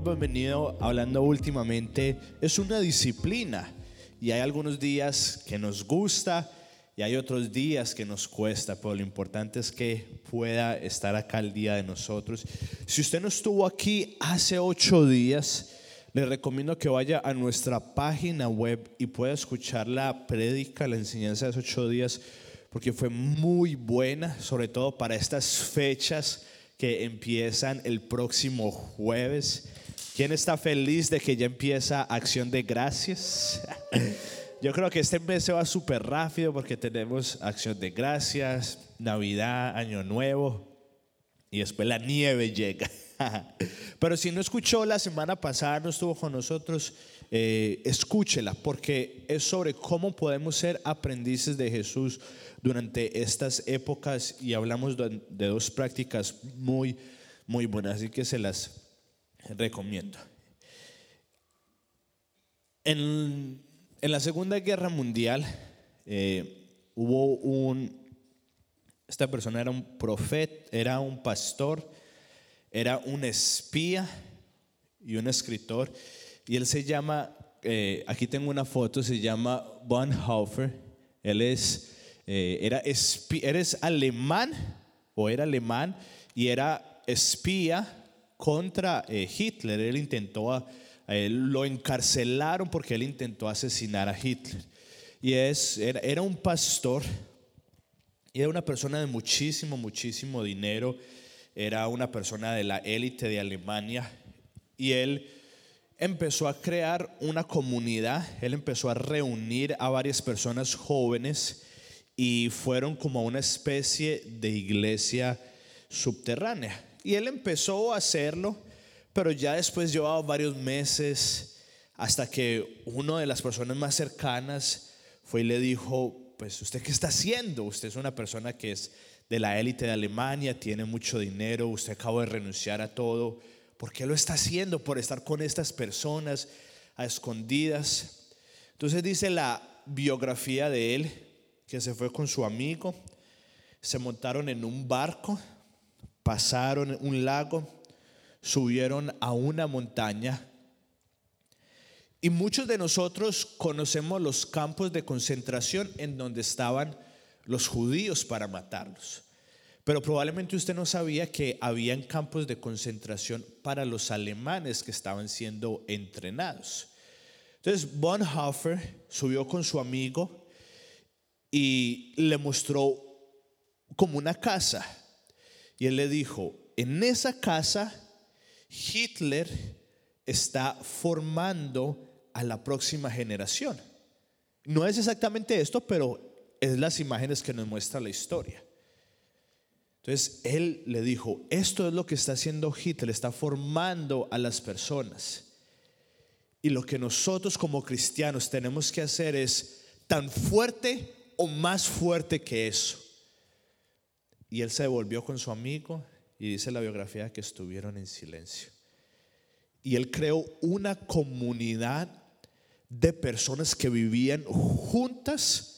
hemos venido hablando últimamente, es una disciplina. Y hay algunos días que nos gusta y hay otros días que nos cuesta, pero lo importante es que pueda estar acá el día de nosotros. Si usted no estuvo aquí hace ocho días, le recomiendo que vaya a nuestra página web y pueda escuchar la prédica, la enseñanza de esos ocho días, porque fue muy buena, sobre todo para estas fechas que empiezan el próximo jueves. ¿Quién está feliz de que ya empieza Acción de Gracias? Yo creo que este mes se va súper rápido porque tenemos Acción de Gracias, Navidad, Año Nuevo y después la nieve llega. Pero si no escuchó la semana pasada, no estuvo con nosotros, eh, escúchela porque es sobre cómo podemos ser aprendices de Jesús durante estas épocas y hablamos de, dos prácticas muy, muy buenas, así que se las recomiendo. En, la Segunda Guerra Mundial eh, hubo un, esta persona era un profeta, era un pastor, era un espía y un escritor, y él se llama, eh, aquí tengo una foto, se llama Bonhoeffer, él es eh, era eres alemán o era alemán y era espía contra eh, Hitler. Él intentó, lo encarcelaron porque él intentó asesinar a Hitler. Y es, era, era un pastor, era una persona de muchísimo, muchísimo dinero, era una persona de la élite de Alemania y él empezó a crear una comunidad, él empezó a reunir a varias personas jóvenes y fueron como una especie de iglesia subterránea. Y él empezó a hacerlo, pero ya después llevaba varios meses hasta que uno de las personas más cercanas fue y le dijo, pues usted qué está haciendo? Usted es una persona que es de la élite de Alemania, tiene mucho dinero, usted acaba de renunciar a todo. ¿Por qué lo está haciendo? Por estar con estas personas a escondidas. Entonces dice la biografía de él, que se fue con su amigo, se montaron en un barco, pasaron un lago, subieron a una montaña y muchos de nosotros conocemos los campos de concentración en donde estaban los judíos para matarlos. Pero probablemente usted no sabía que habían campos de concentración para los alemanes que estaban siendo entrenados. Entonces Bonhoeffer subió con su amigo y le mostró como una casa. Y él le dijo, en esa casa Hitler está formando a la próxima generación. No es exactamente esto, pero es las imágenes que nos muestra la historia. Entonces él le dijo, esto es lo que está haciendo Hitler, está formando a las personas. Y lo que nosotros como cristianos tenemos que hacer es tan fuerte o más fuerte que eso. Y él se devolvió con su amigo y dice la biografía que estuvieron en silencio. Y él creó una comunidad de personas que vivían juntas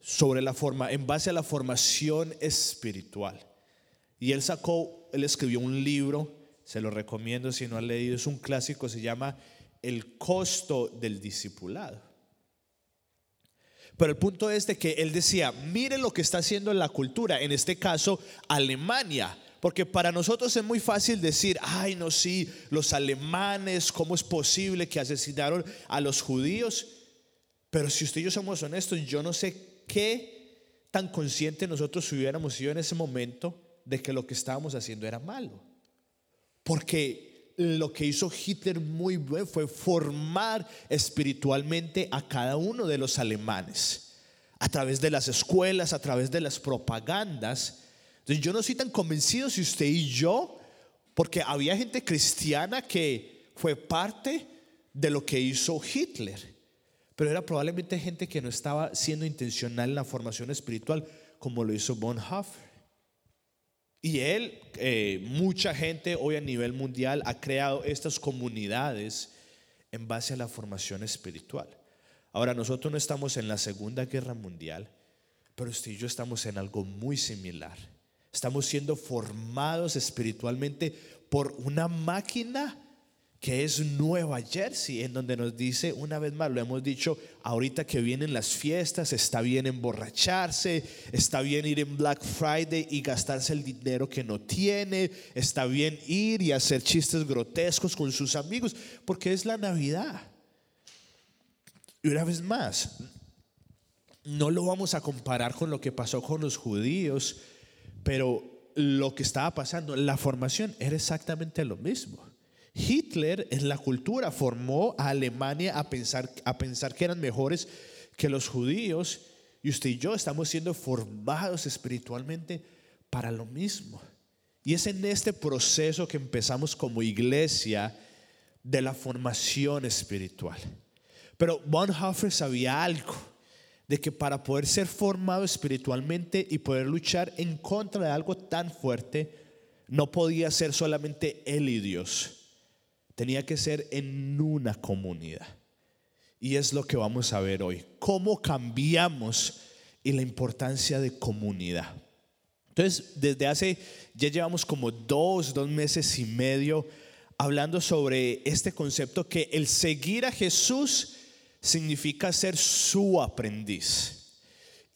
sobre la forma, en base a la formación espiritual. Y él sacó, él escribió un libro, se lo recomiendo si no ha leído, es un clásico, se llama El costo del discipulado. Pero el punto es de que él decía, mire lo que está haciendo en la cultura, en este caso Alemania. Porque para nosotros es muy fácil decir, ay, no, sí, los alemanes, ¿cómo es posible que asesinaron a los judíos? Pero si usted y yo somos honestos, yo no sé qué tan consciente nosotros hubiéramos sido en ese momento de que lo que estábamos haciendo era malo. Porque lo que hizo Hitler muy bien fue formar espiritualmente a cada uno de los alemanes, a través de las escuelas, a través de las propagandas. Entonces yo no soy tan convencido si usted y yo, porque había gente cristiana que fue parte de lo que hizo Hitler, pero era probablemente gente que no estaba siendo intencional en la formación espiritual como lo hizo Bonhoeffer. Y él, eh, mucha gente hoy a nivel mundial ha creado estas comunidades en base a la formación espiritual. Ahora, nosotros no estamos en la Segunda Guerra Mundial, pero usted y yo estamos en algo muy similar. Estamos siendo formados espiritualmente por una máquina que es Nueva Jersey, en donde nos dice, una vez más, lo hemos dicho, ahorita que vienen las fiestas, está bien emborracharse, está bien ir en Black Friday y gastarse el dinero que no tiene, está bien ir y hacer chistes grotescos con sus amigos, porque es la Navidad. Y una vez más, no lo vamos a comparar con lo que pasó con los judíos, pero lo que estaba pasando, la formación era exactamente lo mismo. Hitler en la cultura formó a Alemania a pensar, a pensar que eran mejores que los judíos y usted y yo estamos siendo formados espiritualmente para lo mismo. Y es en este proceso que empezamos como iglesia de la formación espiritual. Pero Bonhoeffer sabía algo, de que para poder ser formado espiritualmente y poder luchar en contra de algo tan fuerte, no podía ser solamente él y Dios tenía que ser en una comunidad. Y es lo que vamos a ver hoy. Cómo cambiamos y la importancia de comunidad. Entonces, desde hace, ya llevamos como dos, dos meses y medio hablando sobre este concepto que el seguir a Jesús significa ser su aprendiz.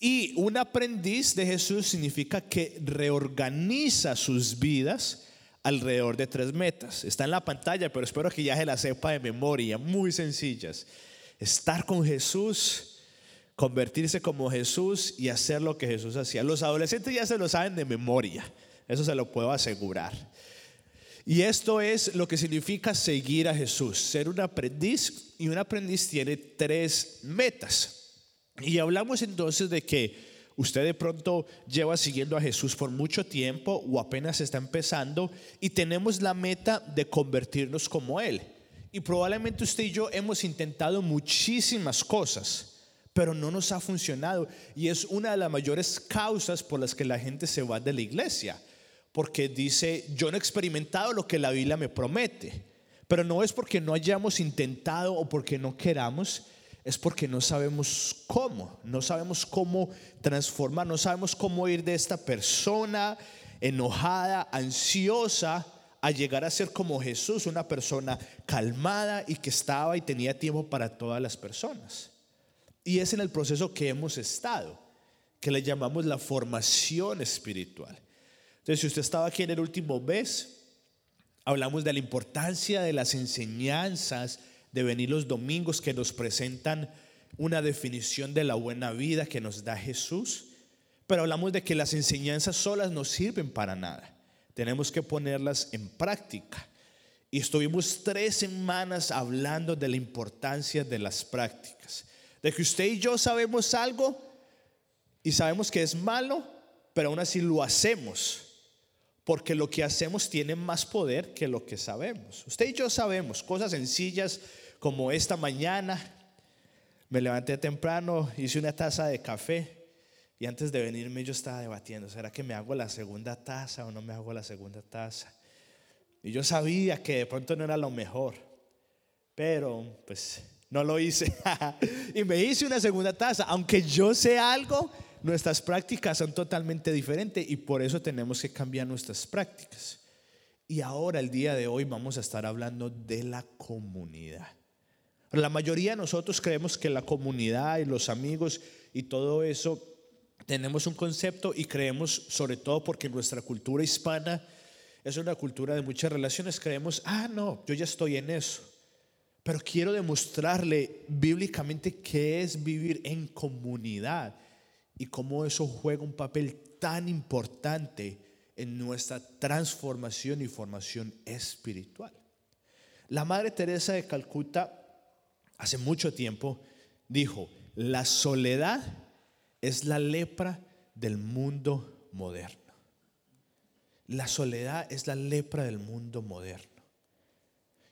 Y un aprendiz de Jesús significa que reorganiza sus vidas alrededor de tres metas. Está en la pantalla, pero espero que ya se la sepa de memoria, muy sencillas. Estar con Jesús, convertirse como Jesús y hacer lo que Jesús hacía. Los adolescentes ya se lo saben de memoria, eso se lo puedo asegurar. Y esto es lo que significa seguir a Jesús, ser un aprendiz. Y un aprendiz tiene tres metas. Y hablamos entonces de que Usted de pronto lleva siguiendo a Jesús por mucho tiempo o apenas está empezando y tenemos la meta de convertirnos como Él. Y probablemente usted y yo hemos intentado muchísimas cosas, pero no nos ha funcionado. Y es una de las mayores causas por las que la gente se va de la iglesia. Porque dice, yo no he experimentado lo que la Biblia me promete. Pero no es porque no hayamos intentado o porque no queramos, es porque no sabemos cómo, no sabemos cómo transformar, no sabemos cómo ir de esta persona enojada, ansiosa, a llegar a ser como Jesús, una persona calmada y que estaba y tenía tiempo para todas las personas. Y es en el proceso que hemos estado, que le llamamos la formación espiritual. Entonces, si usted estaba aquí en el último mes, hablamos de la importancia de las enseñanzas de venir los domingos que nos presentan una definición de la buena vida que nos da Jesús, pero hablamos de que las enseñanzas solas no sirven para nada. Tenemos que ponerlas en práctica. Y estuvimos tres semanas hablando de la importancia de las prácticas. De que usted y yo sabemos algo y sabemos que es malo, pero aún así lo hacemos. Porque lo que hacemos tiene más poder que lo que sabemos. Usted y yo sabemos cosas sencillas como esta mañana me levanté temprano, hice una taza de café y antes de venirme yo estaba debatiendo, ¿será que me hago la segunda taza o no me hago la segunda taza? Y yo sabía que de pronto no era lo mejor, pero pues no lo hice. y me hice una segunda taza, aunque yo sé algo, nuestras prácticas son totalmente diferentes y por eso tenemos que cambiar nuestras prácticas. Y ahora, el día de hoy, vamos a estar hablando de la comunidad. La mayoría de nosotros creemos que la comunidad y los amigos y todo eso tenemos un concepto y creemos, sobre todo porque nuestra cultura hispana es una cultura de muchas relaciones, creemos, ah, no, yo ya estoy en eso. Pero quiero demostrarle bíblicamente qué es vivir en comunidad y cómo eso juega un papel tan importante en nuestra transformación y formación espiritual. La Madre Teresa de Calcuta hace mucho tiempo, dijo, la soledad es la lepra del mundo moderno. La soledad es la lepra del mundo moderno.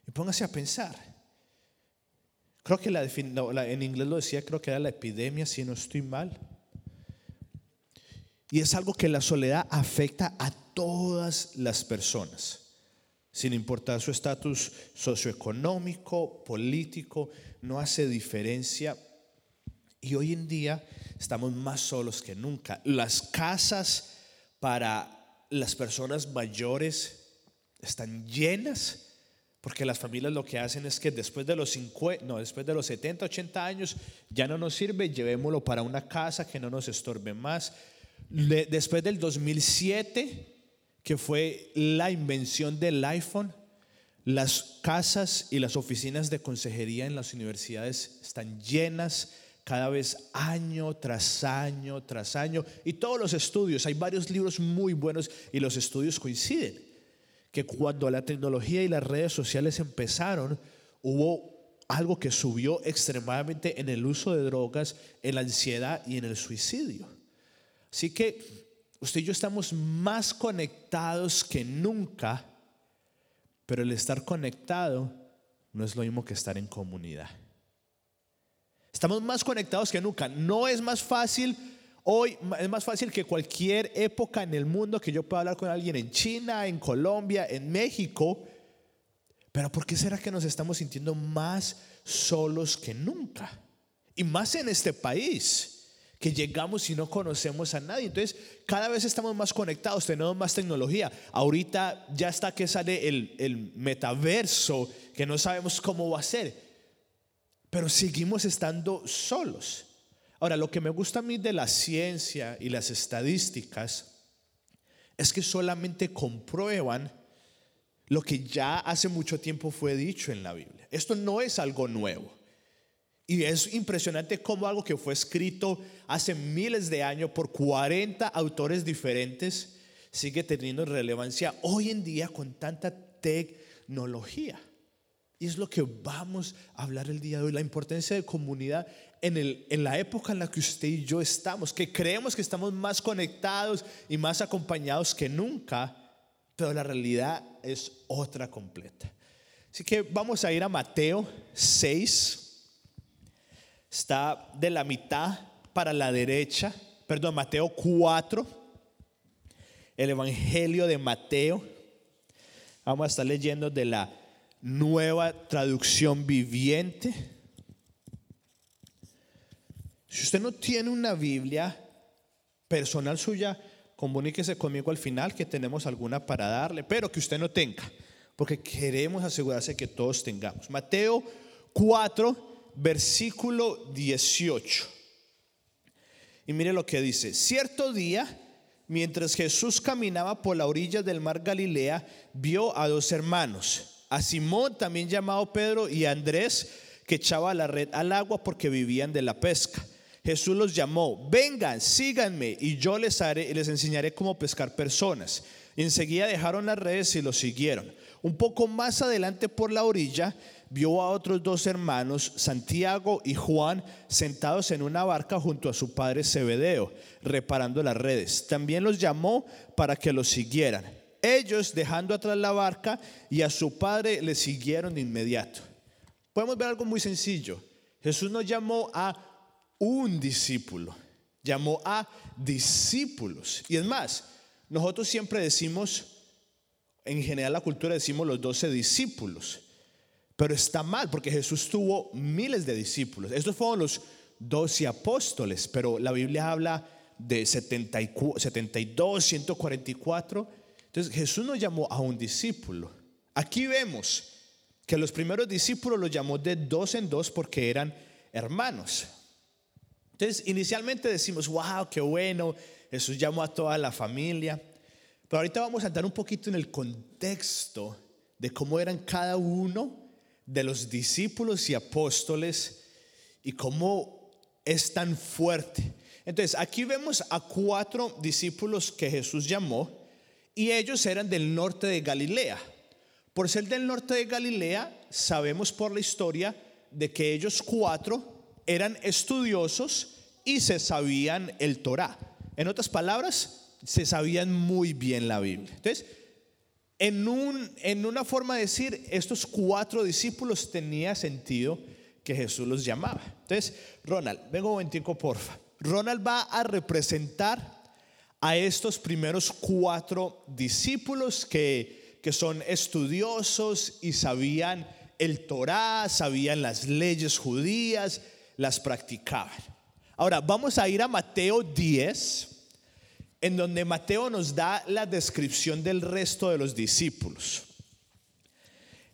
Y póngase a pensar. Creo que la, en inglés lo decía, creo que era la epidemia, si no estoy mal. Y es algo que la soledad afecta a todas las personas sin importar su estatus socioeconómico, político, no hace diferencia. Y hoy en día estamos más solos que nunca. Las casas para las personas mayores están llenas Porque las familias lo que hacen es que después de los 50, no, después de los 70, 80 años ya no nos sirve, llevémoslo para una casa que no nos estorbe más. Después del 2007, que fue la invención del iPhone, las casas y las oficinas de consejería en las universidades están llenas cada vez año tras año tras año. Y todos los estudios, hay varios libros muy buenos y los estudios coinciden. Que cuando la tecnología y las redes sociales empezaron, hubo algo que subió extremadamente en el uso de drogas, en la ansiedad y en el suicidio. Así que usted y yo estamos más conectados que nunca pero el estar conectado no es lo mismo que estar en comunidad. Estamos más conectados que nunca. No es más fácil hoy, es más fácil que cualquier época en el mundo que yo pueda hablar con alguien en China, en Colombia, en México. Pero ¿por qué será que nos estamos sintiendo más solos que nunca? Y más en este país que llegamos y no conocemos a nadie. Entonces, cada vez estamos más conectados, tenemos más tecnología. Ahorita ya está que sale el, el metaverso, que no sabemos cómo va a ser, pero seguimos estando solos. Ahora, lo que me gusta a mí de la ciencia y las estadísticas es que solamente comprueban lo que ya hace mucho tiempo fue dicho en la Biblia. Esto no es algo nuevo. Y es impresionante cómo algo que fue escrito hace miles de años por 40 autores diferentes sigue teniendo relevancia hoy en día con tanta tecnología. Y es lo que vamos a hablar el día de hoy, la importancia de comunidad en, el, en la época en la que usted y yo estamos, que creemos que estamos más conectados y más acompañados que nunca, pero la realidad es otra completa. Así que vamos a ir a Mateo 6 Está de la mitad para la derecha, perdón, Mateo 4, el Evangelio de Mateo. Vamos a estar leyendo de la nueva traducción viviente. Si usted no tiene una Biblia personal suya, comuníquese conmigo al final que tenemos alguna para darle, pero que usted no tenga, porque queremos asegurarse que todos tengamos. Mateo 4, versículo 18. Y mire lo que dice, cierto día, mientras Jesús caminaba por la orilla del mar Galilea, vio a dos hermanos, a Simón también llamado Pedro y a Andrés, que echaba la red al agua porque vivían de la pesca. Jesús los llamó, vengan, síganme y yo les, haré, les enseñaré cómo pescar personas. Enseguida dejaron las redes y los siguieron. Un poco más adelante por la orilla, vio a otros dos hermanos, Santiago y Juan, sentados en una barca junto a su padre Zebedeo, reparando las redes. También los llamó para que los siguieran. Ellos, dejando atrás la barca y a su padre, le siguieron de inmediato. Podemos ver algo muy sencillo. Jesús no llamó a un discípulo, llamó a discípulos. Y es más, nosotros siempre decimos, en general la cultura decimos los doce discípulos. Pero está mal porque Jesús tuvo miles de discípulos. Estos fueron los doce apóstoles, pero la Biblia habla de 72, 144. Entonces Jesús no llamó a un discípulo. Aquí vemos que los primeros discípulos los llamó de dos en dos porque eran hermanos. Entonces inicialmente decimos, wow, qué bueno, Jesús llamó a toda la familia. Pero ahorita vamos a entrar un poquito en el contexto de cómo eran cada uno de los discípulos y apóstoles y cómo es tan fuerte. Entonces, aquí vemos a cuatro discípulos que Jesús llamó y ellos eran del norte de Galilea. Por ser del norte de Galilea, sabemos por la historia de que ellos cuatro eran estudiosos y se sabían el Torah. En otras palabras, se sabían muy bien la Biblia. Entonces, en, un, en una forma de decir, estos cuatro discípulos tenía sentido que Jesús los llamaba. Entonces, Ronald, vengo un momentico, porfa. Ronald va a representar a estos primeros cuatro discípulos que, que son estudiosos y sabían el Torah, sabían las leyes judías, las practicaban. Ahora, vamos a ir a Mateo 10 en donde Mateo nos da la descripción del resto de los discípulos.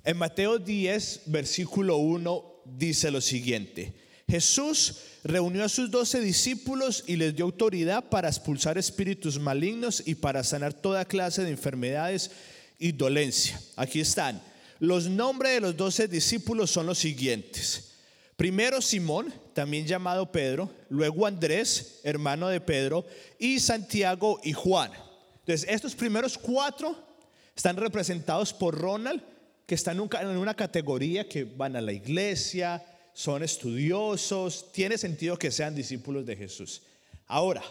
En Mateo 10, versículo 1, dice lo siguiente. Jesús reunió a sus doce discípulos y les dio autoridad para expulsar espíritus malignos y para sanar toda clase de enfermedades y dolencia. Aquí están. Los nombres de los doce discípulos son los siguientes. Primero Simón, también llamado Pedro, luego Andrés, hermano de Pedro, y Santiago y Juan. Entonces, estos primeros cuatro están representados por Ronald, que están en una categoría que van a la iglesia, son estudiosos, tiene sentido que sean discípulos de Jesús. Ahora,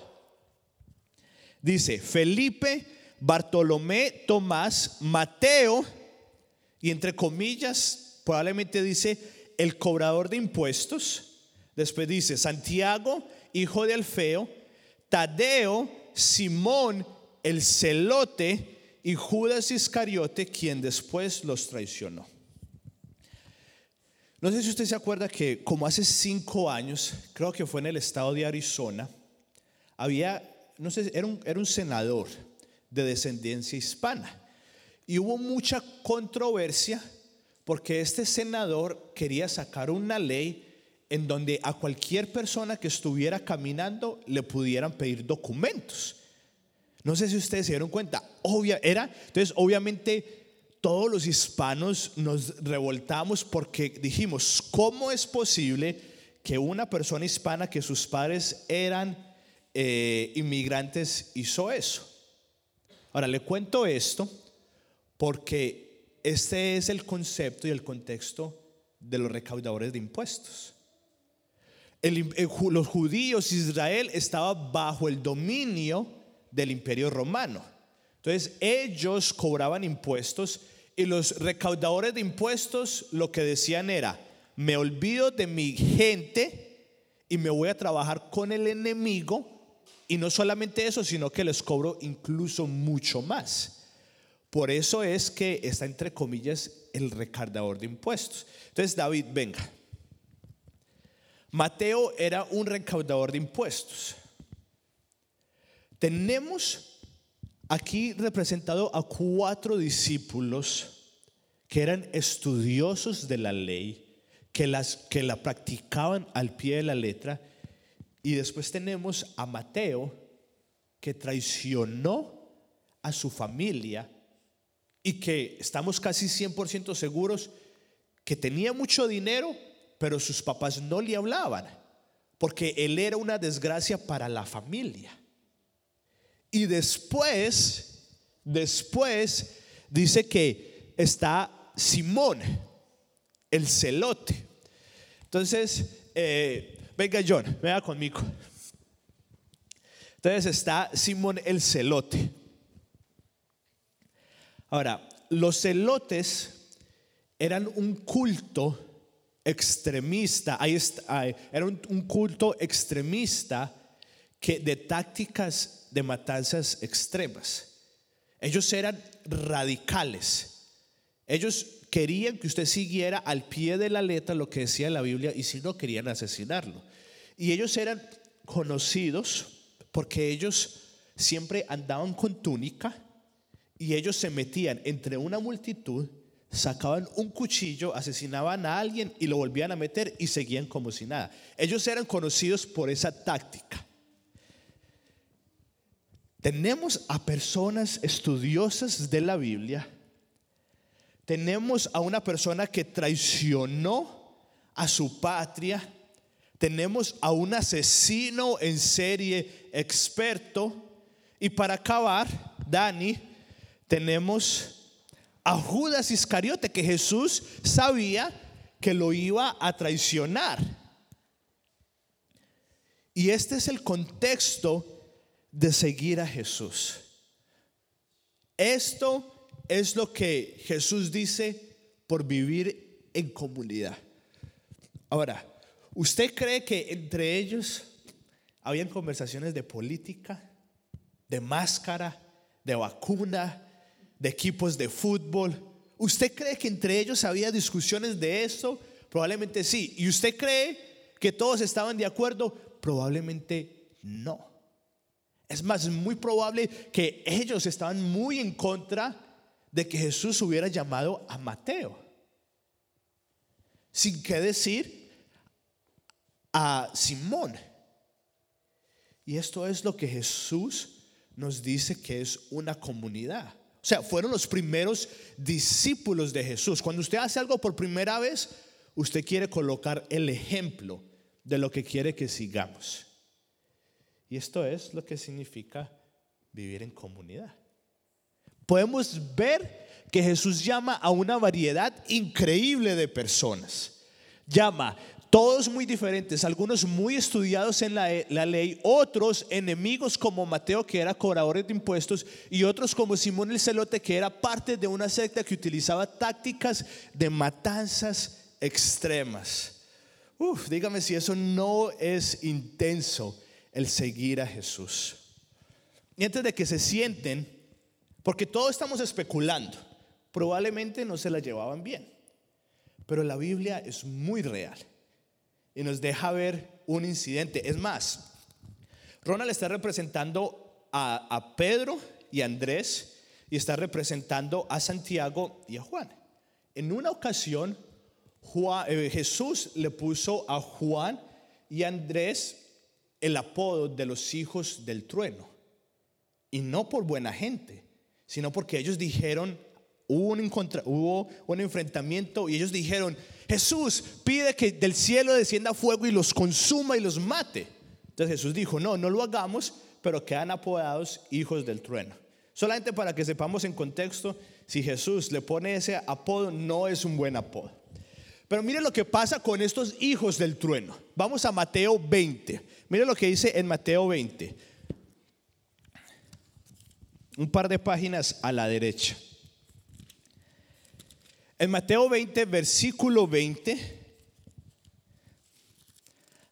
dice Felipe, Bartolomé, Tomás, Mateo, y entre comillas, probablemente dice el cobrador de impuestos. Después dice Santiago, hijo de Alfeo, Tadeo, Simón, el celote, y Judas Iscariote, quien después los traicionó. No sé si usted se acuerda que como hace cinco años, creo que fue en el estado de Arizona, había, no sé, era un, era un senador de descendencia hispana. Y hubo mucha controversia porque este senador quería sacar una ley en donde a cualquier persona que estuviera caminando le pudieran pedir documentos. No sé si ustedes se dieron cuenta, obvia, era, entonces obviamente todos los hispanos nos revoltamos porque dijimos, ¿cómo es posible que una persona hispana que sus padres eran eh, inmigrantes hizo eso? Ahora, le cuento esto porque este es el concepto y el contexto de los recaudadores de impuestos. Los judíos, Israel estaba bajo el dominio del imperio romano. Entonces ellos cobraban impuestos y los recaudadores de impuestos lo que decían era, me olvido de mi gente y me voy a trabajar con el enemigo. Y no solamente eso, sino que les cobro incluso mucho más. Por eso es que está entre comillas el recaudador de impuestos. Entonces, David, venga. Mateo era un recaudador de impuestos. Tenemos aquí representado a cuatro discípulos que eran estudiosos de la ley, que, las, que la practicaban al pie de la letra. Y después tenemos a Mateo, que traicionó a su familia y que estamos casi 100% seguros que tenía mucho dinero, pero sus papás no le hablaban, porque él era una desgracia para la familia. Y después, después dice que está Simón, el celote. Entonces, eh, venga John, venga conmigo. Entonces está Simón el celote. Ahora, los celotes eran un culto extremista, era un culto extremista que de tácticas de matanzas extremas. Ellos eran radicales. Ellos querían que usted siguiera al pie de la letra lo que decía la Biblia y si no querían asesinarlo. Y ellos eran conocidos porque ellos siempre andaban con túnica y ellos se metían entre una multitud, sacaban un cuchillo, asesinaban a alguien y lo volvían a meter y seguían como si nada. Ellos eran conocidos por esa táctica. Tenemos a personas estudiosas de la Biblia. Tenemos a una persona que traicionó a su patria. Tenemos a un asesino en serie experto. Y para acabar, Dani, tenemos a Judas Iscariote, que Jesús sabía que lo iba a traicionar. Y este es el contexto de seguir a Jesús. Esto es lo que Jesús dice por vivir en comunidad. Ahora, ¿usted cree que entre ellos habían conversaciones de política, de máscara, de vacuna, de equipos de fútbol? ¿Usted cree que entre ellos había discusiones de eso? Probablemente sí. ¿Y usted cree que todos estaban de acuerdo? Probablemente no. Es más, muy probable que ellos estaban muy en contra de que Jesús hubiera llamado a Mateo. sin qué decir a Simón. Y esto es lo que Jesús nos dice que es una comunidad. O sea, fueron los primeros discípulos de Jesús. Cuando usted hace algo por primera vez, usted quiere colocar el ejemplo de lo que quiere que sigamos. Y esto es lo que significa vivir en comunidad. Podemos ver que Jesús llama a una variedad increíble de personas. Llama todos muy diferentes, algunos muy estudiados en la, ley, otros enemigos como Mateo que era cobrador de impuestos y otros como Simón el celote que era parte de una secta que utilizaba tácticas de matanzas extremas. Uf, dígame si eso no es intenso el seguir a Jesús. Y antes de que se sienten, porque todos estamos especulando, probablemente no se la llevaban bien, pero la Biblia es muy real y nos deja ver un incidente. Es más, Ronald está representando a, Pedro y a Andrés y está representando a Santiago y a Juan. En una ocasión, eh, Jesús le puso a Juan y a Andrés el apodo de los hijos del trueno. Y no por buena gente, sino porque ellos dijeron, hubo un, enfrentamiento y ellos dijeron, Jesús pide que del cielo descienda fuego y los consuma y los mate. Entonces Jesús dijo, no, no lo hagamos, pero quedan apodados hijos del trueno. Solamente para que sepamos en contexto, si Jesús le pone ese apodo, no es un buen apodo. Pero mire lo que pasa con estos hijos del trueno. Vamos a Mateo 20. Mire lo que dice en Mateo 20. Un par de páginas a la derecha. En Mateo 20, versículo 20,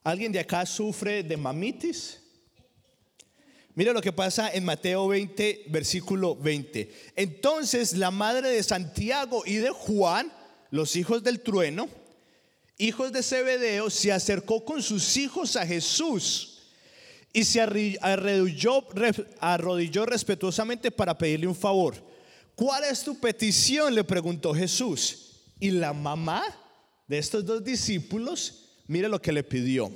¿alguien de acá sufre de mamitis? Mira lo que pasa en Mateo 20, versículo 20. Entonces la madre de Santiago y de Juan, los hijos del trueno, hijos de Zebedeo, se acercó con sus hijos a Jesús y se arrodilló, arrodilló respetuosamente para pedirle un favor. ¿Cuál es tu petición? le preguntó Jesús. Y la mamá de estos dos discípulos, mire lo que le pidió.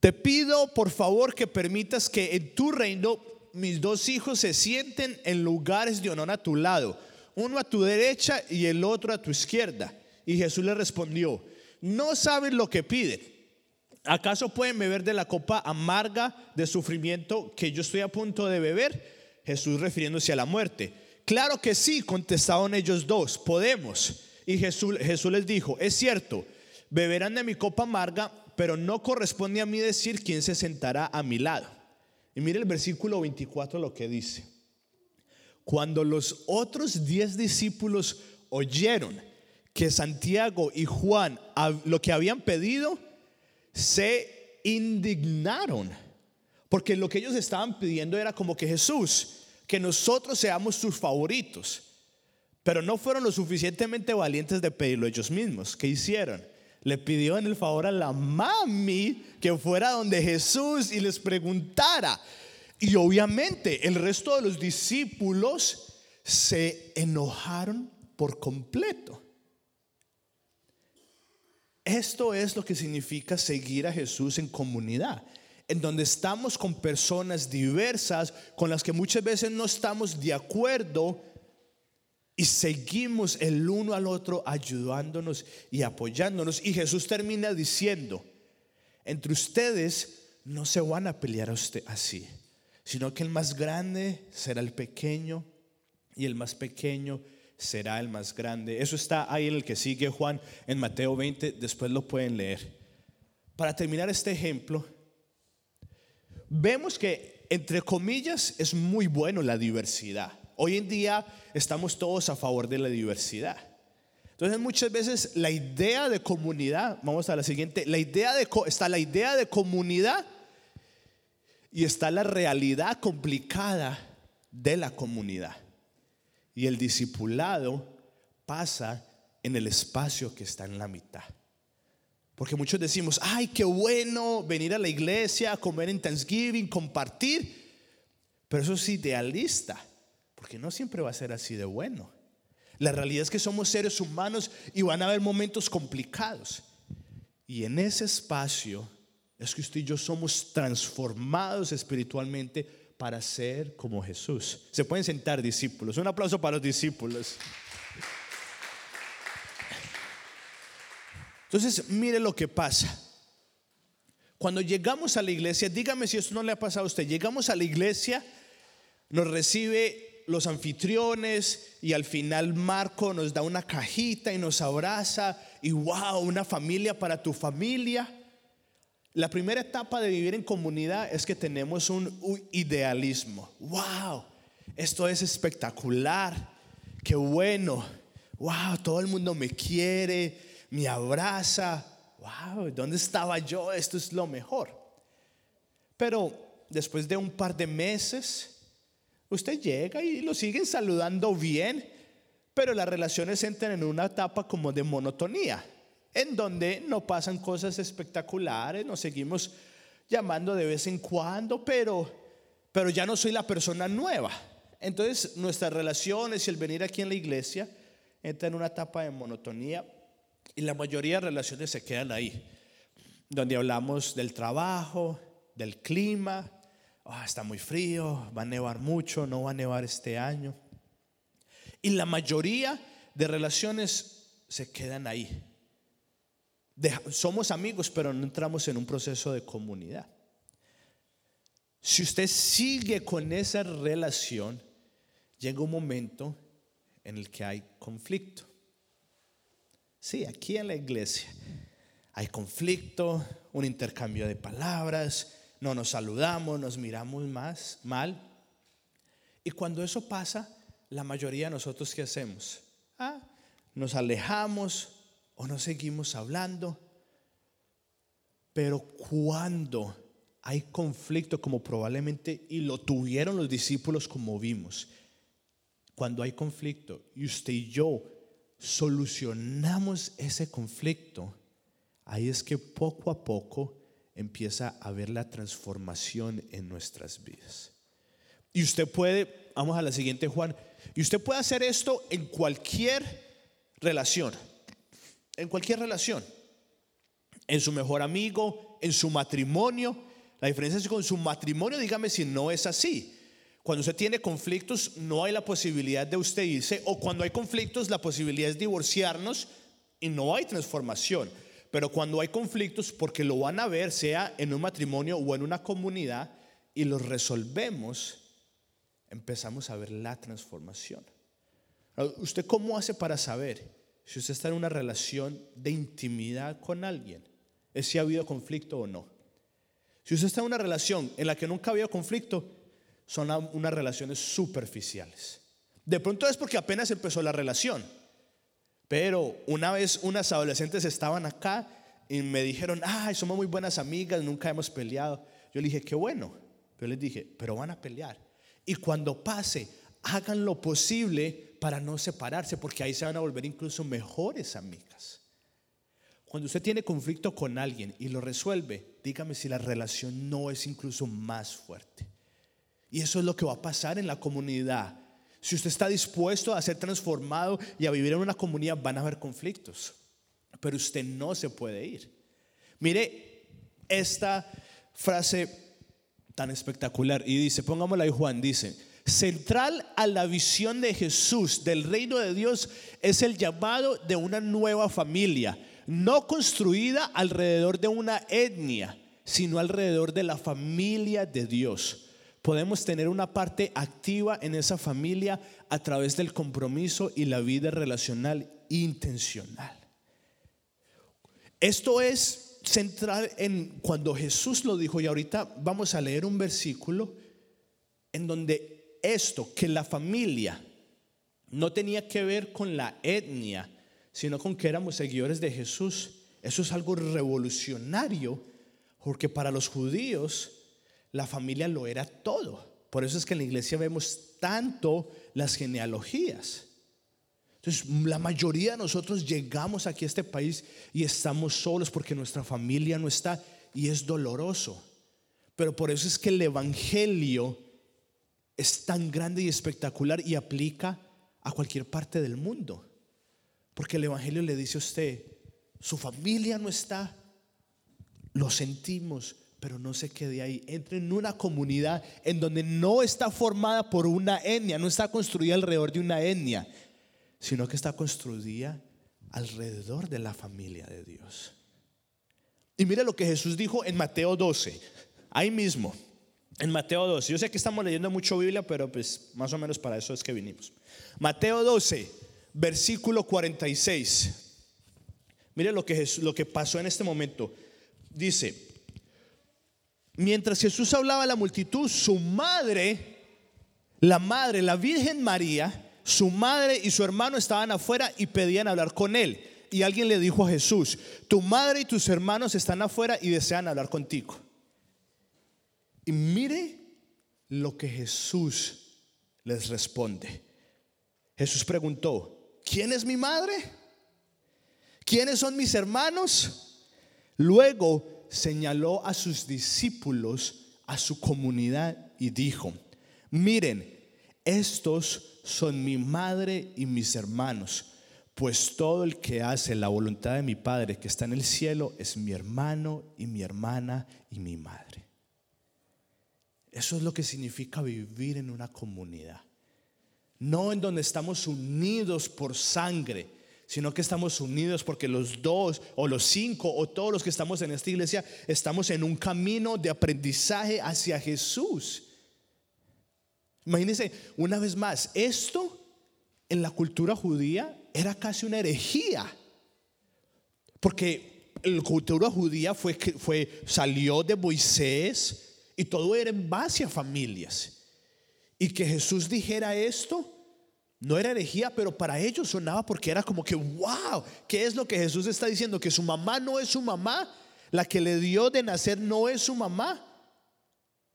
Te pido por favor que permitas que en tu reino mis dos hijos se sienten en lugares de honor a tu lado, uno a tu derecha y el otro a tu izquierda. Y Jesús le respondió, no saben lo que piden. ¿Acaso pueden beber de la copa amarga de sufrimiento que yo estoy a punto de beber? Jesús refiriéndose a la muerte. Claro que sí, contestaron ellos dos, podemos. Y Jesús, Jesús les dijo, es cierto, beberán de mi copa amarga, pero no corresponde a mí decir quién se sentará a mi lado. Y mire el versículo 24 lo que dice. Cuando los otros diez discípulos oyeron que Santiago y Juan lo que habían pedido, se indignaron porque lo que ellos estaban pidiendo era como que Jesús, que nosotros seamos sus favoritos. Pero no fueron lo suficientemente valientes de pedirlo ellos mismos. ¿Qué hicieron? Le pidió en el favor a la mami que fuera donde Jesús y les preguntara. Y obviamente el resto de los discípulos se enojaron por completo. Esto es lo que significa seguir a Jesús en comunidad en donde estamos con personas diversas, con las que muchas veces no estamos de acuerdo y seguimos el uno al otro ayudándonos y apoyándonos. Y Jesús termina diciendo, entre ustedes no se van a pelear a usted así, sino que el más grande será el pequeño y el más pequeño será el más grande. Eso está ahí en el que sigue Juan en Mateo 20, después lo pueden leer. Para terminar este ejemplo, vemos que, entre comillas, es muy bueno la diversidad. Hoy en día estamos todos a favor de la diversidad. Entonces muchas veces la idea de comunidad, vamos a la siguiente, la idea de, está la idea de comunidad y está la realidad complicada de la comunidad. Y el discipulado pasa en el espacio que está en la mitad. Porque muchos decimos, ay, qué bueno venir a la iglesia, comer en Thanksgiving, compartir. Pero eso es idealista, porque no siempre va a ser así de bueno. La realidad es que somos seres humanos y van a haber momentos complicados. Y en ese espacio es que usted y yo somos transformados espiritualmente para ser como Jesús. Se pueden sentar discípulos. Un aplauso para los discípulos. Entonces, mire lo que pasa. Cuando llegamos a la iglesia, dígame si esto no le ha pasado a usted, llegamos a la iglesia, nos recibe los anfitriones y al final Marco nos da una cajita y nos abraza y wow, una familia para tu familia. La primera etapa de vivir en comunidad es que tenemos un idealismo. Wow, esto es espectacular, qué bueno. Wow, todo el mundo me quiere, me abraza wow, ¿dónde estaba yo? Esto es lo mejor. Pero después de un par de meses, usted llega y lo siguen saludando bien, pero las relaciones entran en una etapa como de monotonía, en donde no pasan cosas espectaculares, nos seguimos llamando de vez en cuando, pero, pero ya no soy la persona nueva. Entonces nuestras relaciones y el venir aquí en la iglesia entran en una etapa de monotonía y la mayoría de relaciones se quedan ahí, donde hablamos del trabajo, del clima, ah, está muy frío, va a nevar mucho, no va a nevar este año. Y la mayoría de relaciones se quedan ahí. somos amigos, pero no entramos en un proceso de comunidad. Si usted sigue con esa relación, llega un momento en el que hay conflicto. Sí, aquí en la iglesia hay conflicto, un intercambio de palabras, no nos saludamos, nos miramos más mal. Y cuando eso pasa, la mayoría de nosotros ¿qué hacemos? Ah, nos alejamos o no seguimos hablando. Pero cuando hay conflicto, como probablemente, y lo tuvieron los discípulos como vimos, cuando hay conflicto y usted y yo solucionamos ese conflicto, ahí es que poco a poco empieza a haber la transformación en nuestras vidas. Y usted puede, vamos a la siguiente Juan, y usted puede hacer esto en cualquier relación, en cualquier relación, en su mejor amigo, en su matrimonio. La diferencia es con su matrimonio, dígame si no es así. Cuando usted tiene conflictos, no hay la posibilidad de usted irse, o cuando hay conflictos, la posibilidad es divorciarnos y no hay transformación. Pero cuando hay conflictos, porque lo van a ver, sea en un matrimonio o en una comunidad, y los resolvemos, empezamos a ver la transformación. ¿Usted cómo hace para saber si usted está en una relación de intimidad con alguien? ¿Es si ha habido conflicto o no? Si usted está en una relación en la que nunca ha habido conflicto, son unas relaciones superficiales. De pronto es porque apenas empezó la relación. Pero una vez unas adolescentes estaban acá y me dijeron, ay, somos muy buenas amigas, nunca hemos peleado. Yo le dije, qué bueno. Yo les dije, pero van a pelear. Y cuando pase, hagan lo posible para no separarse, porque ahí se van a volver incluso mejores amigas. Cuando usted tiene conflicto con alguien y lo resuelve, dígame si la relación no es incluso más fuerte. Y eso es lo que va a pasar en la comunidad. Si usted está dispuesto a ser transformado y a vivir en una comunidad, van a haber conflictos. Pero usted no se puede ir. Mire esta frase tan espectacular y dice, pongámosla ahí Juan, dice, central a la visión de Jesús del reino de Dios es el llamado de una nueva familia, no construida alrededor de una etnia, sino alrededor de la familia de Dios podemos tener una parte activa en esa familia a través del compromiso y la vida relacional intencional. Esto es central en cuando Jesús lo dijo y ahorita vamos a leer un versículo en donde esto, que la familia no tenía que ver con la etnia, sino con que éramos seguidores de Jesús. Eso es algo revolucionario, porque para los judíos la familia lo era todo. Por eso es que en la iglesia vemos tanto las genealogías. Entonces, la mayoría de nosotros llegamos aquí a este país y estamos solos porque nuestra familia no está y es doloroso. Pero por eso es que el Evangelio es tan grande y espectacular y aplica a cualquier parte del mundo. Porque el Evangelio le dice a usted, su familia no está, lo sentimos, pero no se quede ahí. Entre en una comunidad en donde no está formada por una etnia, no está construida alrededor de una etnia, sino que está construida alrededor de la familia de Dios. Y mire lo que Jesús dijo en Mateo 12, ahí mismo, en Mateo 12. Yo sé que estamos leyendo mucho Biblia, pero pues más o menos para eso es que vinimos. Mateo 12, versículo 46. Mire lo que, lo que pasó en este momento. Dice, mientras Jesús hablaba a la multitud, su madre, la madre, la Virgen María, su madre y su hermano estaban afuera y pedían hablar con él. Y alguien le dijo a Jesús, tu madre y tus hermanos están afuera y desean hablar contigo. Y mire lo que Jesús les responde. Jesús preguntó, ¿quién es mi madre? ¿Quiénes son mis hermanos? Luego señaló a sus discípulos, a su comunidad y dijo, miren, estos son mi madre y mis hermanos, pues todo el que hace la voluntad de mi Padre que está en el cielo es mi hermano y mi hermana y mi madre. Eso es lo que significa vivir en una comunidad. No en donde estamos unidos por sangre, sino que estamos unidos porque los dos o los cinco o todos los que estamos en esta iglesia estamos en un camino de aprendizaje hacia Jesús. Imagínense, una vez más, esto en la cultura judía era casi una herejía. Porque la cultura judía fue, fue, salió de Moisés y todo era en base a familias. Y que Jesús dijera esto no era herejía, pero para ellos sonaba porque era como que, wow, ¿qué es lo que Jesús está diciendo? Que su mamá no es su mamá, la que le dio de nacer no es su mamá,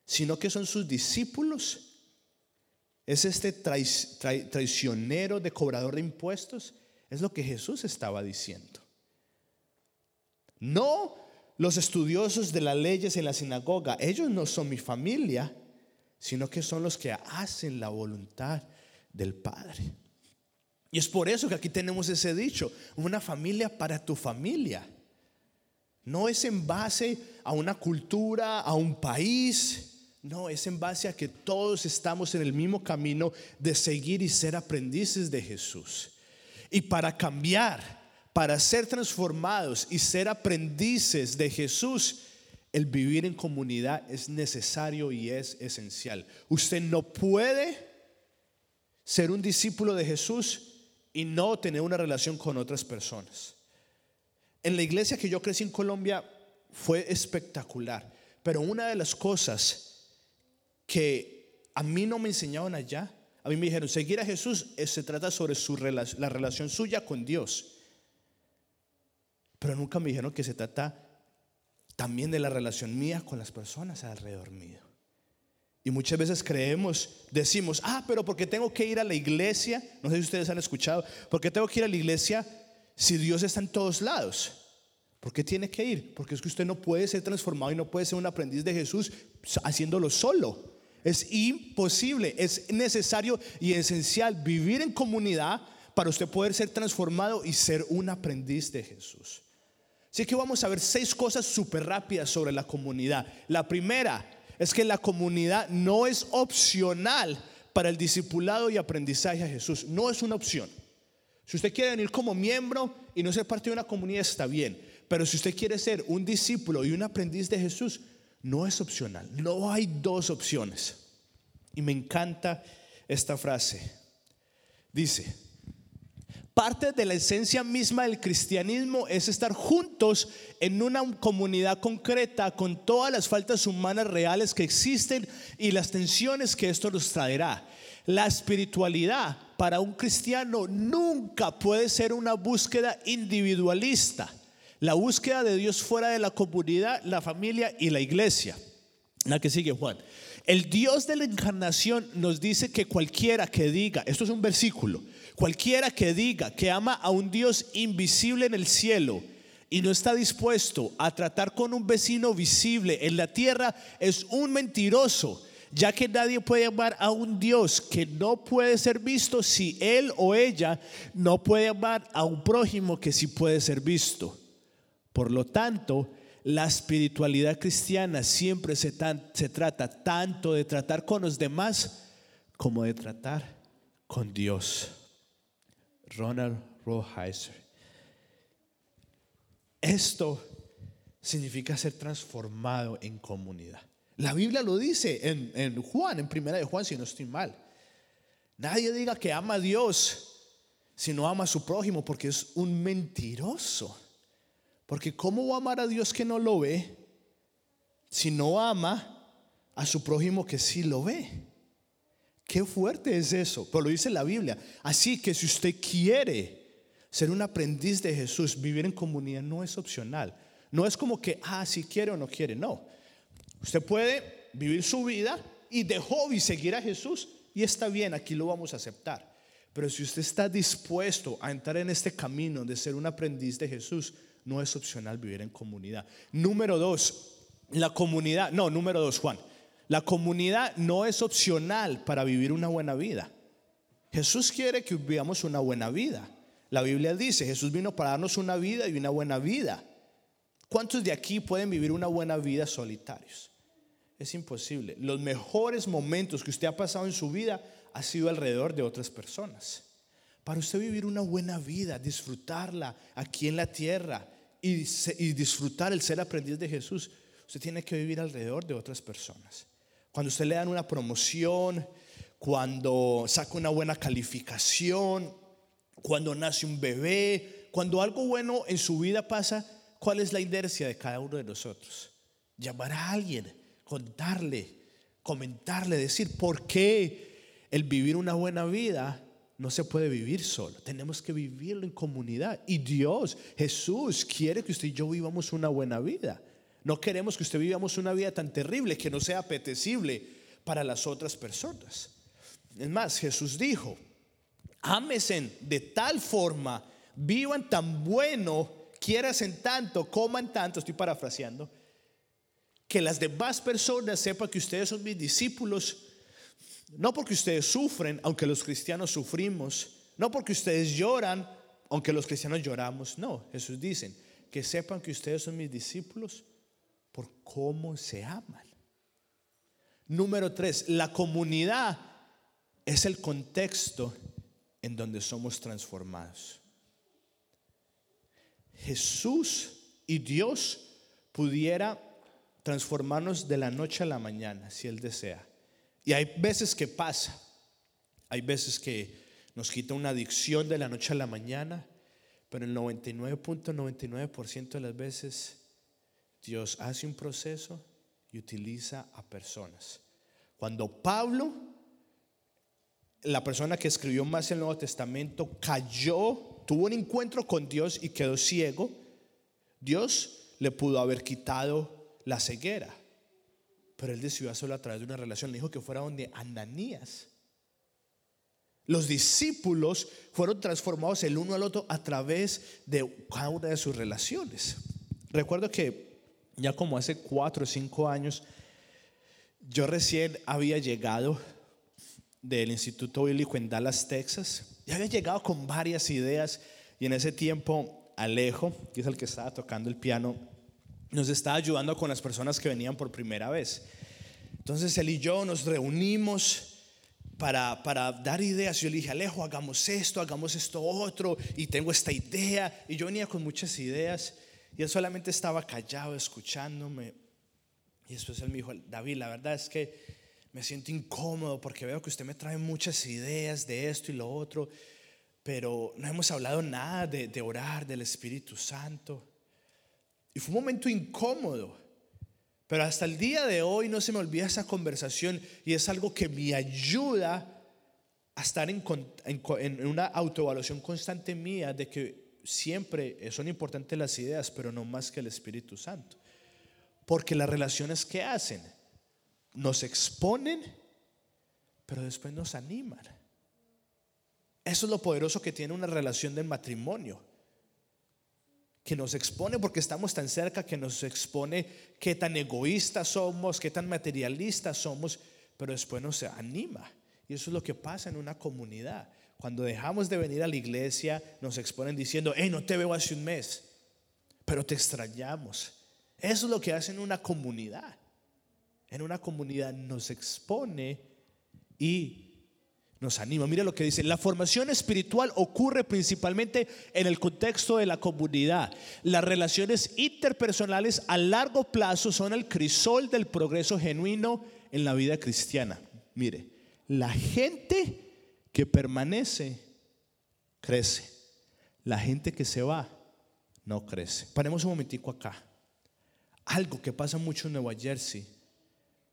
sino que son sus discípulos es este traicionero de cobrador de impuestos. Es lo que Jesús estaba diciendo. No los estudiosos de las leyes en la sinagoga, ellos no son mi familia, sino que son los que hacen la voluntad del Padre. Y es por eso que aquí tenemos ese dicho, una familia para tu familia. No es en base a una cultura, a un país, no, es en base a que todos estamos en el mismo camino de seguir y ser aprendices de Jesús. Y para cambiar, para ser transformados y ser aprendices de Jesús, el vivir en comunidad es necesario y es esencial. Usted no puede ser un discípulo de Jesús y no tener una relación con otras personas. En la iglesia que yo crecí en Colombia fue espectacular, pero una de las cosas que a mí no me enseñaban allá. A mí me dijeron, seguir a Jesús se trata sobre su, la relación suya con Dios. Pero nunca me dijeron que se trata también de la relación mía con las personas alrededor mío. Y muchas veces creemos, decimos, ah, pero porque tengo que ir a la iglesia, no sé si ustedes han escuchado, porque tengo que ir a la iglesia si Dios está en todos lados. ¿Por qué tiene que ir? Porque es que usted no puede ser transformado y no puede ser un aprendiz de Jesús haciéndolo solo. Es imposible, es necesario y esencial vivir en comunidad para usted poder ser transformado y ser un aprendiz de Jesús. Así que vamos a ver seis cosas súper rápidas sobre la comunidad. La primera es que la comunidad no es opcional para el discipulado y aprendizaje a Jesús. No es una opción. Si usted quiere venir como miembro y no ser parte de una comunidad, está bien. Pero si usted quiere ser un discípulo y un aprendiz de Jesús, no es opcional, no hay dos opciones. Y me encanta esta frase. Dice, parte de la esencia misma del cristianismo es estar juntos en una comunidad concreta con todas las faltas humanas reales que existen y las tensiones que esto nos traerá. La espiritualidad para un cristiano nunca puede ser una búsqueda individualista la búsqueda de Dios fuera de la comunidad, la familia y la iglesia. La que sigue Juan. El Dios de la encarnación nos dice que cualquiera que diga, esto es un versículo, cualquiera que diga que ama a un Dios invisible en el cielo y no está dispuesto a tratar con un vecino visible en la tierra es un mentiroso ya que nadie puede amar a un Dios que no puede ser visto si él o ella no puede amar a un prójimo que sí puede ser visto. Por lo tanto, la espiritualidad cristiana siempre se, se trata tanto de tratar con los demás como de tratar con Dios. Ronald Roheiser. Esto significa ser transformado en comunidad. La Biblia lo dice en, en, Juan, en primera de Juan, si no estoy mal. Nadie diga que ama a Dios si no ama a su prójimo, porque es un mentiroso. Porque ¿cómo va a amar a Dios que no lo ve si no ama a su prójimo que sí lo ve? Qué fuerte es eso, pero lo dice la Biblia. Así que si usted quiere ser un aprendiz de Jesús, vivir en comunidad no es opcional. No es como que, ah, si quiere o no quiere, no. Usted puede vivir su vida y de hobby seguir a Jesús y está bien, aquí lo vamos a aceptar. Pero si usted está dispuesto a entrar en este camino de ser un aprendiz de Jesús, no es opcional vivir en comunidad. Número dos, la comunidad, no, número dos, Juan, la comunidad no es opcional para vivir una buena vida. Jesús quiere que vivamos una buena vida. La Biblia dice, Jesús vino para darnos una vida y una buena vida. ¿Cuántos de aquí pueden vivir una buena vida solitarios? Es imposible. Los mejores momentos que usted ha pasado en su vida ha sido alrededor de otras personas. Para usted vivir una buena vida, disfrutarla aquí en la tierra y, disfrutar el ser aprendiz de Jesús, usted tiene que vivir alrededor de otras personas. Cuando usted le dan una promoción, cuando saca una buena calificación, cuando nace un bebé, cuando algo bueno en su vida pasa, ¿Cuál es la inercia de cada uno de nosotros? Llamar a alguien, contarle, comentarle, decir por qué el vivir una buena vida no se puede vivir solo. Tenemos que vivirlo en comunidad. Y Dios, Jesús, quiere que usted y yo vivamos una buena vida. No queremos que usted vivamos una vida tan terrible que no sea apetecible para las otras personas. Es más, Jesús dijo, ámesen de tal forma, vivan tan bueno en tanto, coman tanto, estoy parafraseando, que las demás personas sepan que ustedes son mis discípulos, no porque ustedes sufren, aunque los cristianos sufrimos, no porque ustedes lloran, aunque los cristianos lloramos, no, Jesús dice, que sepan que ustedes son mis discípulos por cómo se aman. Número tres, la comunidad es el contexto en donde somos transformados. Jesús y Dios pudiera transformarnos de la noche a la mañana, si Él desea. Y hay veces que pasa, hay veces que nos quita una adicción de la noche a la mañana, pero el 99.99% de las veces Dios hace un proceso y utiliza a personas. Cuando Pablo, la persona que escribió más el Nuevo Testamento, cayó tuvo un encuentro con Dios y quedó ciego, Dios le pudo haber quitado la ceguera. Pero él decidió hacerlo a través de una relación. Le dijo que fuera donde Ananías. Los discípulos fueron transformados el uno al otro a través de cada una de sus relaciones. Recuerdo que ya como hace cuatro o cinco años, yo recién había llegado del Instituto Bíblico en Dallas, Texas. Ya había llegado con varias ideas y en ese tiempo Alejo, que es el que estaba tocando el piano, nos estaba ayudando con las personas que venían por primera vez. Entonces él y yo nos reunimos para, para dar ideas. Yo le dije, Alejo, hagamos esto, hagamos esto otro, y tengo esta idea. Y yo venía con muchas ideas y él solamente estaba callado escuchándome. Y después él me dijo, David, la verdad es que me siento incómodo porque veo que usted me trae muchas ideas de esto y lo otro, pero no hemos hablado nada de, orar, del Espíritu Santo. Y fue un momento incómodo, pero hasta el día de hoy no se me olvida esa conversación y es algo que me ayuda a estar en, una autoevaluación constante mía de que siempre son importantes las ideas, pero no más que el Espíritu Santo. Porque las relaciones que hacen nos exponen, pero después nos animan. Eso es lo poderoso que tiene una relación de matrimonio. Que nos expone porque estamos tan cerca, que nos expone qué tan egoístas somos, qué tan materialistas somos, pero después nos anima. Y eso es lo que pasa en una comunidad. Cuando dejamos de venir a la iglesia, nos exponen diciendo, hey, no te veo hace un mes, pero te extrañamos. Eso es lo que hace en una comunidad. En una comunidad nos expone y nos anima. Mira lo que dice, la formación espiritual ocurre principalmente en el contexto de la comunidad. Las relaciones interpersonales a largo plazo son el crisol del progreso genuino en la vida cristiana. Mire, la gente que permanece crece. La gente que se va no crece. Paremos un momentico acá. Algo que pasa mucho en Nueva Jersey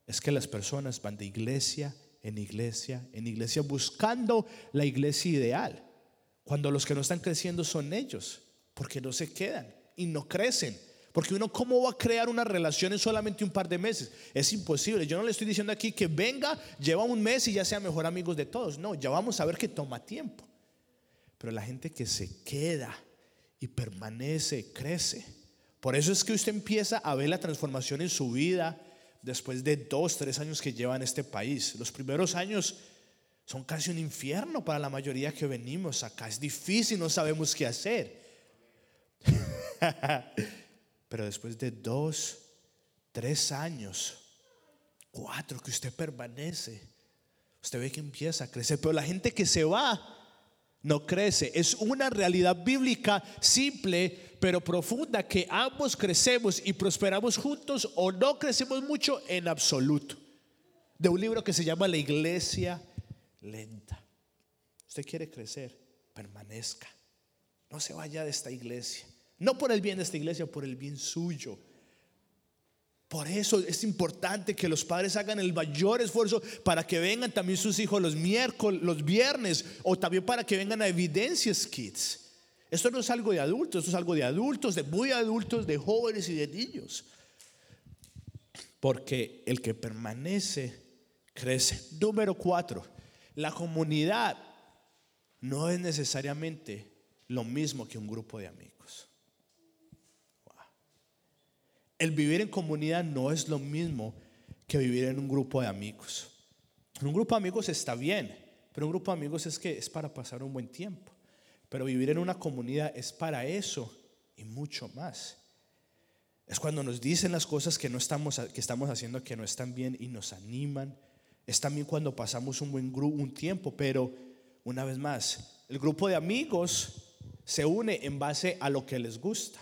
es que las personas van de iglesia en iglesia, en iglesia, buscando la iglesia ideal, cuando los que no están creciendo son ellos, porque no se quedan y no crecen. Porque uno, ¿cómo va a crear una relación en solamente un par de meses? Es imposible. Yo no le estoy diciendo aquí que venga, lleva un mes y ya sea mejor amigos de todos. No, ya vamos a ver que toma tiempo. Pero la gente que se queda y permanece, crece. Por eso es que usted empieza a ver la transformación en su vida, después de dos, tres años que lleva en este país. Los primeros años son casi un infierno para la mayoría que venimos acá. Es difícil, no sabemos qué hacer. Pero después de dos, tres años, cuatro que usted permanece, usted ve que empieza a crecer. Pero la gente que se va, no crece. Es una realidad bíblica simple pero profunda que ambos crecemos y prosperamos juntos o no crecemos mucho en absoluto. De un libro que se llama La iglesia lenta. Usted quiere crecer, permanezca. No se vaya de esta iglesia. No por el bien de esta iglesia, por el bien suyo. Por eso es importante que los padres hagan el mayor esfuerzo para que vengan también sus hijos los miércoles, los viernes o también para que vengan a Evidencias Kids. Esto no es algo de adultos, esto es algo de adultos, de muy adultos, de jóvenes y de niños. Porque el que permanece crece. Número cuatro, la comunidad no es necesariamente lo mismo que un grupo de amigos. El vivir en comunidad no es lo mismo que vivir en un grupo de amigos. un grupo de amigos está bien, pero un grupo de amigos es que es para pasar un buen tiempo. Pero vivir en una comunidad es para eso y mucho más. Es cuando nos dicen las cosas que no estamos que estamos haciendo que no están bien y nos animan. Es también cuando pasamos un buen grupo, un tiempo, pero una vez más, el grupo de amigos se une en base a lo que les gusta.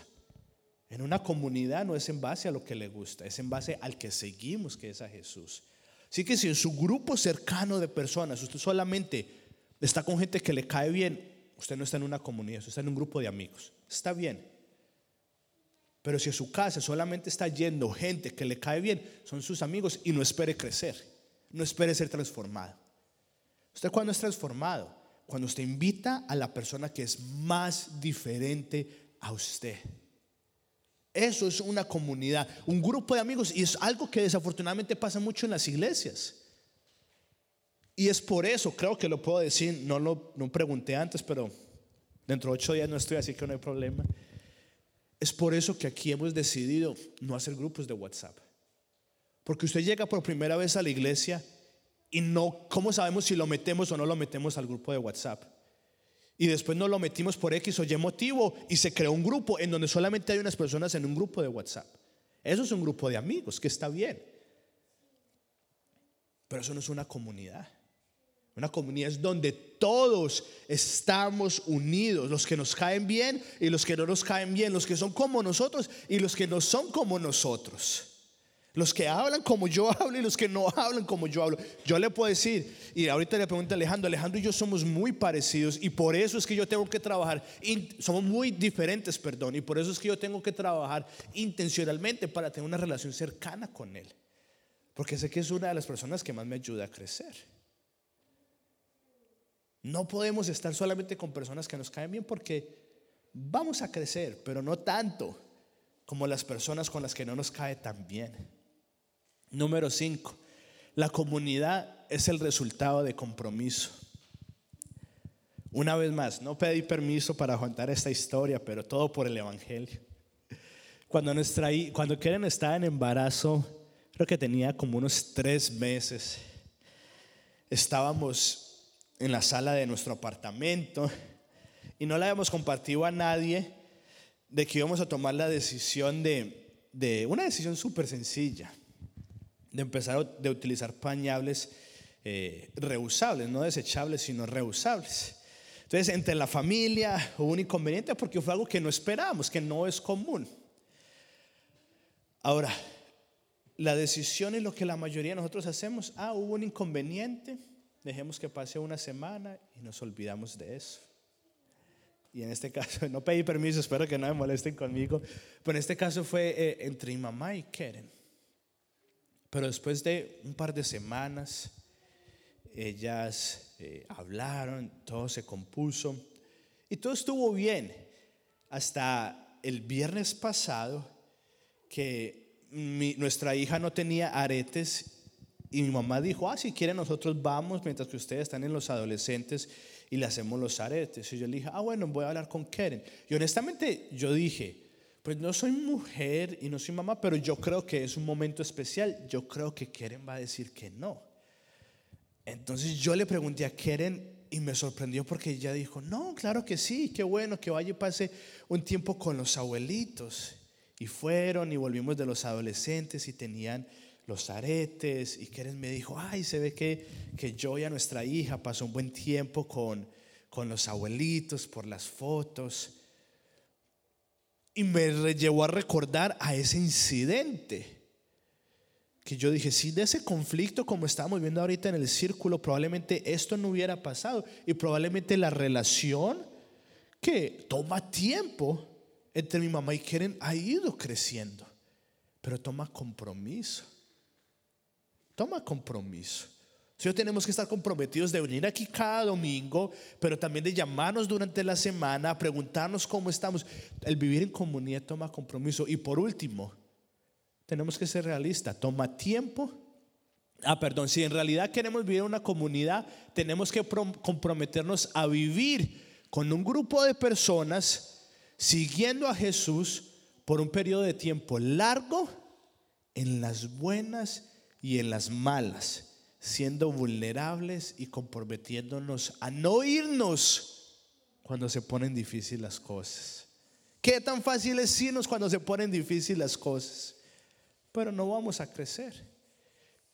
En una comunidad no es en base a lo que le gusta, es en base al que seguimos, que es a Jesús. Así que si en su grupo cercano de personas usted solamente está con gente que le cae bien, usted no está en una comunidad, usted está en un grupo de amigos. Está bien. Pero si en su casa solamente está yendo gente que le cae bien, son sus amigos y no espere crecer, no espere ser transformado. ¿Usted cuando es transformado? Cuando usted invita a la persona que es más diferente a usted. Eso es una comunidad, un grupo de amigos y es algo que desafortunadamente pasa mucho en las iglesias. Y es por eso, creo que lo puedo decir, no lo no pregunté antes, pero dentro de ocho días no estoy, así que no hay problema. Es por eso que aquí hemos decidido no hacer grupos de WhatsApp. Porque usted llega por primera vez a la iglesia y no, ¿cómo sabemos si lo metemos o no lo metemos al grupo de WhatsApp? Y después nos lo metimos por X o Y motivo y se creó un grupo en donde solamente hay unas personas en un grupo de WhatsApp. Eso es un grupo de amigos, que está bien. Pero eso no es una comunidad. Una comunidad es donde todos estamos unidos, los que nos caen bien y los que no nos caen bien, los que son como nosotros y los que no son como nosotros. Los que hablan como yo hablo y los que no hablan como yo hablo. Yo le puedo decir, y ahorita le pregunto a Alejandro, Alejandro y yo somos muy parecidos y por eso es que yo tengo que trabajar, somos muy diferentes, perdón, y por eso es que yo tengo que trabajar intencionalmente para tener una relación cercana con él. Porque sé que es una de las personas que más me ayuda a crecer. No podemos estar solamente con personas que nos caen bien porque vamos a crecer, pero no tanto como las personas con las que no nos cae tan bien. Número 5. La comunidad es el resultado de compromiso. Una vez más, no pedí permiso para contar esta historia, pero todo por el Evangelio. Cuando, nuestra, cuando Keren estaba en embarazo, creo que tenía como unos tres meses. estábamos en la sala de nuestro apartamento y no le habíamos compartido a nadie de que íbamos a tomar la decisión de, de una decisión súper sencilla, de empezar de utilizar pañables eh, reusables, no desechables, sino reusables. Entonces, entre la familia hubo un inconveniente porque fue algo que no esperábamos, que no es común. Ahora, la decisión es lo que la mayoría de nosotros hacemos. Ah, hubo un inconveniente, dejemos que pase una semana y nos olvidamos de eso. Y en este caso, no pedí permiso, espero que no me molesten conmigo, pero en este caso fue eh, entre mi mamá y Keren. Pero después de un par de semanas, ellas eh, hablaron, todo se compuso y todo estuvo bien hasta el viernes pasado que nuestra hija no tenía aretes y mi mamá dijo, ah, si quieren nosotros vamos mientras que ustedes están en los adolescentes y le hacemos los aretes. Y yo le dije, ah, bueno, voy a hablar con Keren. Y honestamente yo dije, pues no soy mujer y no soy mamá, pero yo creo que es un momento especial. Yo creo que Keren va a decir que no. Entonces yo le pregunté a Keren y me sorprendió porque ella dijo, no, claro que sí, qué bueno que vaya y pase un tiempo con los abuelitos. Y fueron y volvimos de los adolescentes y tenían los aretes. Y Keren me dijo, ay, se ve que, que yo y a nuestra hija pasó un buen tiempo con, con los abuelitos por las fotos. Y me llevó a recordar a ese incidente. Que yo dije, si de ese conflicto como estamos viendo ahorita en el círculo, probablemente esto no hubiera pasado. Y probablemente la relación que toma tiempo entre mi mamá y Keren ha ido creciendo, pero toma compromiso. Toma compromiso. Si tenemos que estar comprometidos de venir aquí cada domingo, pero también de llamarnos durante la semana, preguntarnos cómo estamos. El vivir en comunidad toma compromiso. Y por último, tenemos que ser realistas. Toma tiempo. Ah, perdón, si en realidad queremos vivir en una comunidad, tenemos que comprometernos a vivir con un grupo de personas siguiendo a Jesús por un periodo de tiempo largo en las buenas y en las malas, siendo vulnerables y comprometiéndonos a no irnos cuando se ponen difíciles las cosas. Qué tan fácil es irnos cuando se ponen difíciles las cosas, pero no vamos a crecer.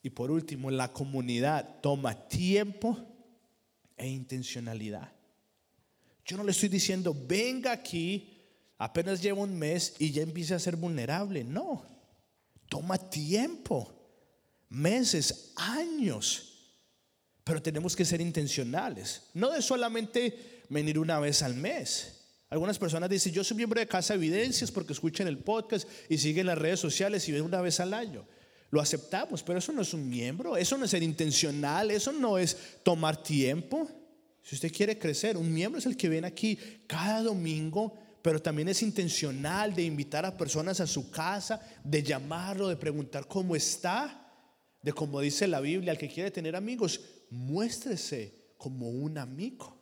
Y por último, la comunidad toma tiempo e intencionalidad. Yo no le estoy diciendo, venga aquí apenas lleva un mes y ya empieza a ser vulnerable. No, toma tiempo, meses, años. Pero tenemos que ser intencionales, no de solamente venir una vez al mes. Algunas personas dicen, yo soy miembro de Casa Evidencias porque escuchan el podcast y siguen las redes sociales y ven una vez al año. Lo aceptamos, pero eso no es un miembro, eso no es ser intencional, eso no es tomar tiempo. Si usted quiere crecer, un miembro es el que viene aquí cada domingo pero también es intencional de invitar a personas a su casa, de llamarlo, de preguntar cómo está, de como dice la Biblia, al que quiere tener amigos, muéstrese como un amigo.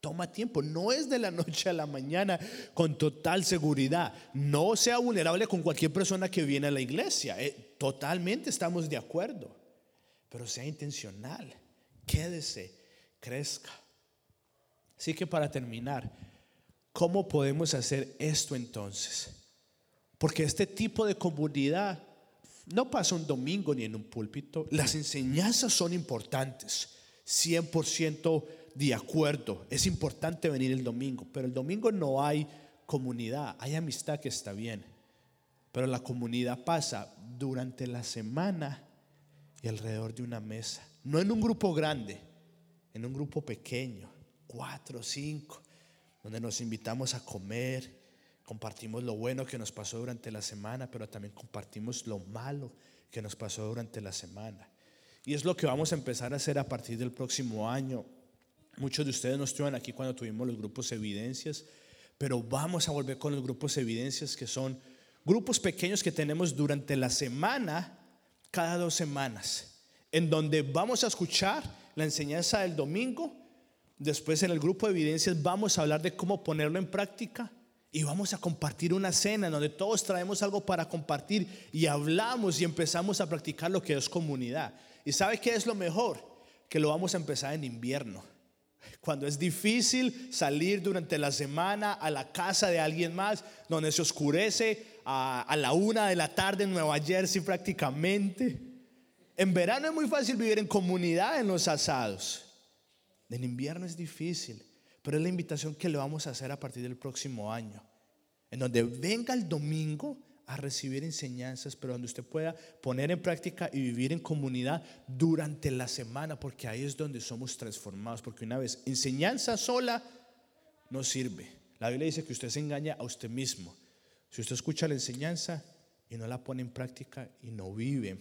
Toma tiempo, no es de la noche a la mañana con total seguridad. No sea vulnerable con cualquier persona que viene a la iglesia. Eh, totalmente estamos de acuerdo. Pero sea intencional. Quédese, crezca. Así que para terminar, ¿Cómo podemos hacer esto entonces? Porque este tipo de comunidad no pasa un domingo ni en un púlpito. Las enseñanzas son importantes, 100% de acuerdo. Es importante venir el domingo, pero el domingo no hay comunidad, hay amistad que está bien. Pero la comunidad pasa durante la semana y alrededor de una mesa. No en un grupo grande, en un grupo pequeño, cuatro, cinco donde nos invitamos a comer, compartimos lo bueno que nos pasó durante la semana, pero también compartimos lo malo que nos pasó durante la semana. Y es lo que vamos a empezar a hacer a partir del próximo año. Muchos de ustedes no estuvieron aquí cuando tuvimos los grupos evidencias, pero vamos a volver con los grupos evidencias que son grupos pequeños que tenemos durante la semana, cada dos semanas, en donde vamos a escuchar la enseñanza del domingo Después en el grupo de evidencias vamos a hablar de cómo ponerlo en práctica y vamos a compartir una cena en donde todos traemos algo para compartir y hablamos y empezamos a practicar lo que es comunidad. ¿Y sabe qué es lo mejor? que lo vamos a empezar en invierno. Cuando es difícil salir durante la semana a la casa de alguien más, donde se oscurece a la una de la tarde en Nueva Jersey prácticamente. En verano es muy fácil vivir en comunidad en los asados. En invierno es difícil, pero es la invitación que le vamos a hacer a partir del próximo año. En donde venga el domingo a recibir enseñanzas, pero donde usted pueda poner en práctica y vivir en comunidad durante la semana, porque ahí es donde somos transformados, porque una vez enseñanza sola no sirve. La Biblia dice que usted se engaña a usted mismo. Si usted escucha la enseñanza y no la pone en práctica y no vive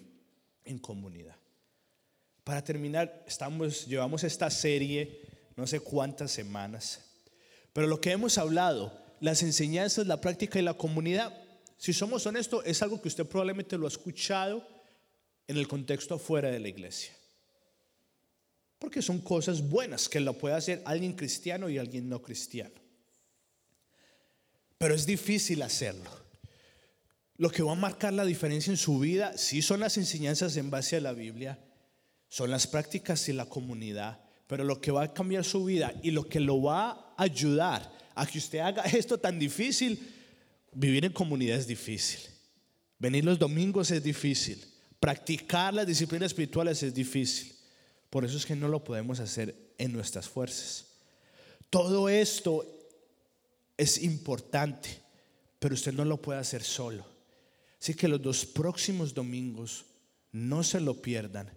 en comunidad. Para terminar, estamos, llevamos esta serie no sé cuántas semanas, pero lo que hemos hablado, las enseñanzas, la práctica y la comunidad, si somos honestos, es algo que usted probablemente lo ha escuchado en el contexto afuera de la iglesia. Porque son cosas buenas que lo puede hacer alguien cristiano y alguien no cristiano. Pero es difícil hacerlo. Lo que va a marcar la diferencia en su vida, sí son las enseñanzas en base a la Biblia, son las prácticas y la comunidad, pero lo que va a cambiar su vida y lo que lo va a ayudar a que usted haga esto tan difícil Vivir en comunidad es difícil. Venir los domingos es difícil. Practicar las disciplinas espirituales es difícil. Por eso es que no lo podemos hacer en nuestras fuerzas. Todo esto es importante, pero usted no lo puede hacer solo. Así que los dos próximos domingos no se lo pierdan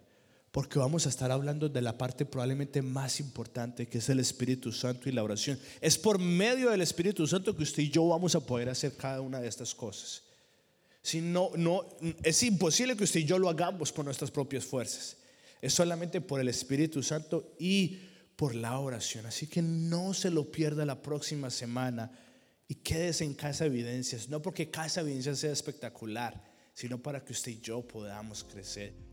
porque vamos a estar hablando de la parte probablemente más importante que es el Espíritu Santo y la oración. Es por medio del Espíritu Santo que usted y yo vamos a poder hacer cada una de estas cosas. Si no, no, es imposible que usted y yo lo hagamos por nuestras propias fuerzas. Es solamente por el Espíritu Santo y por la oración. Así que no se lo pierda la próxima semana y quédese en Casa Evidencias. No porque Casa Evidencias sea espectacular, sino para que usted y yo podamos crecer.